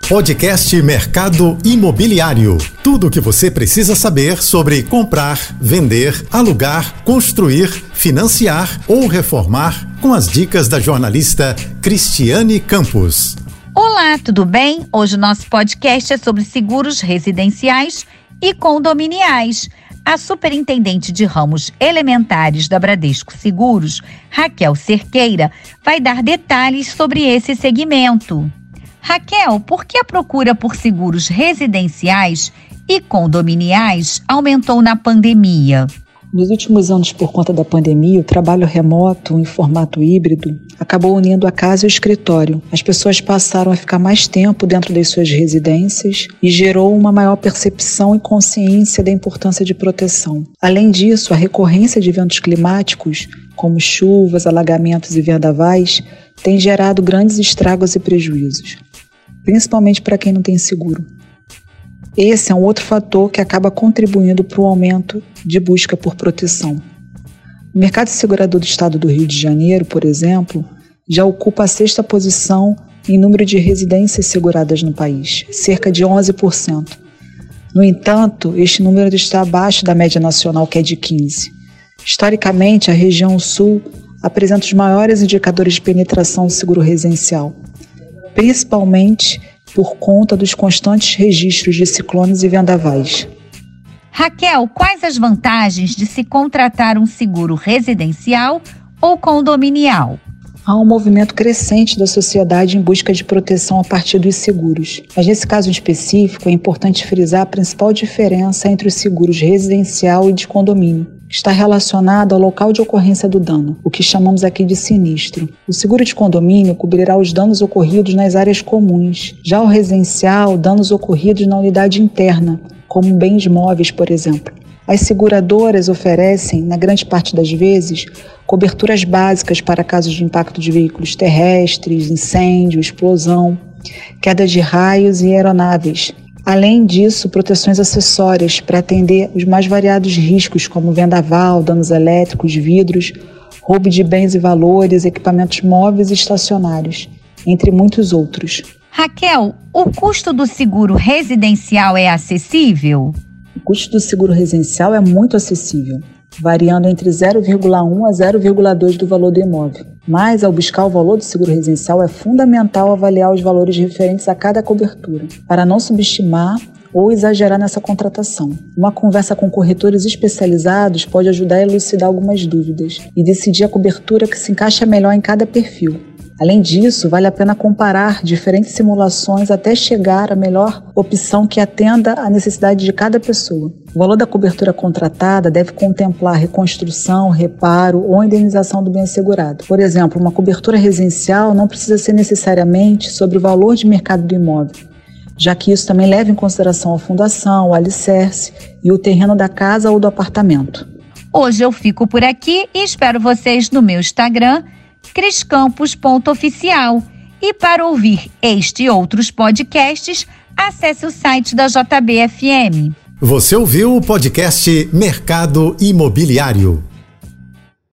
Podcast Mercado Imobiliário. Tudo o que você precisa saber sobre comprar, vender, alugar, construir, financiar ou reformar com as dicas da jornalista Cristiane Campos. Olá, tudo bem? Hoje o nosso podcast é sobre seguros residenciais e condominiais. A superintendente de ramos elementares da Bradesco Seguros, Raquel Cerqueira, vai dar detalhes sobre esse segmento. Raquel, por que a procura por seguros residenciais e condominiais aumentou na pandemia? Nos últimos anos, por conta da pandemia, o trabalho remoto em formato híbrido acabou unindo a casa e o escritório. As pessoas passaram a ficar mais tempo dentro das suas residências e gerou uma maior percepção e consciência da importância de proteção. Além disso, a recorrência de eventos climáticos, como chuvas, alagamentos e vendavais, tem gerado grandes estragos e prejuízos principalmente para quem não tem seguro. Esse é um outro fator que acaba contribuindo para o aumento de busca por proteção. O mercado segurador do estado do Rio de Janeiro, por exemplo, já ocupa a sexta posição em número de residências seguradas no país, cerca de 11%. No entanto, este número está abaixo da média nacional, que é de 15%. Historicamente, a região sul apresenta os maiores indicadores de penetração do seguro residencial, principalmente por conta dos constantes registros de ciclones e vendavais. Raquel, quais as vantagens de se contratar um seguro residencial ou condominial? Há um movimento crescente da sociedade em busca de proteção a partir dos seguros. Mas nesse caso específico, é importante frisar a principal diferença entre os seguros residencial e de condomínio está relacionado ao local de ocorrência do dano, o que chamamos aqui de sinistro. O seguro de condomínio cobrirá os danos ocorridos nas áreas comuns. Já o residencial, danos ocorridos na unidade interna, como bens móveis, por exemplo. As seguradoras oferecem, na grande parte das vezes, coberturas básicas para casos de impacto de veículos terrestres, incêndio, explosão, queda de raios e aeronaves, Além disso, proteções acessórias para atender os mais variados riscos, como vendaval, danos elétricos, vidros, roubo de bens e valores, equipamentos móveis e estacionários, entre muitos outros. Raquel, o custo do seguro residencial é acessível? O custo do seguro residencial é muito acessível variando entre 0,1 a 0,2 do valor do imóvel. Mas, ao buscar o valor do seguro residencial, é fundamental avaliar os valores referentes a cada cobertura, para não subestimar ou exagerar nessa contratação. Uma conversa com corretores especializados pode ajudar a elucidar algumas dúvidas e decidir a cobertura que se encaixa melhor em cada perfil. Além disso, vale a pena comparar diferentes simulações até chegar à melhor opção que atenda à necessidade de cada pessoa. O valor da cobertura contratada deve contemplar reconstrução, reparo ou indenização do bem assegurado. Por exemplo, uma cobertura residencial não precisa ser necessariamente sobre o valor de mercado do imóvel, já que isso também leva em consideração a fundação, o alicerce e o terreno da casa ou do apartamento. Hoje eu fico por aqui e espero vocês no meu Instagram criscampos.oficial. E para ouvir este e outros podcasts, acesse o site da JBFM. Você ouviu o podcast Mercado Imobiliário.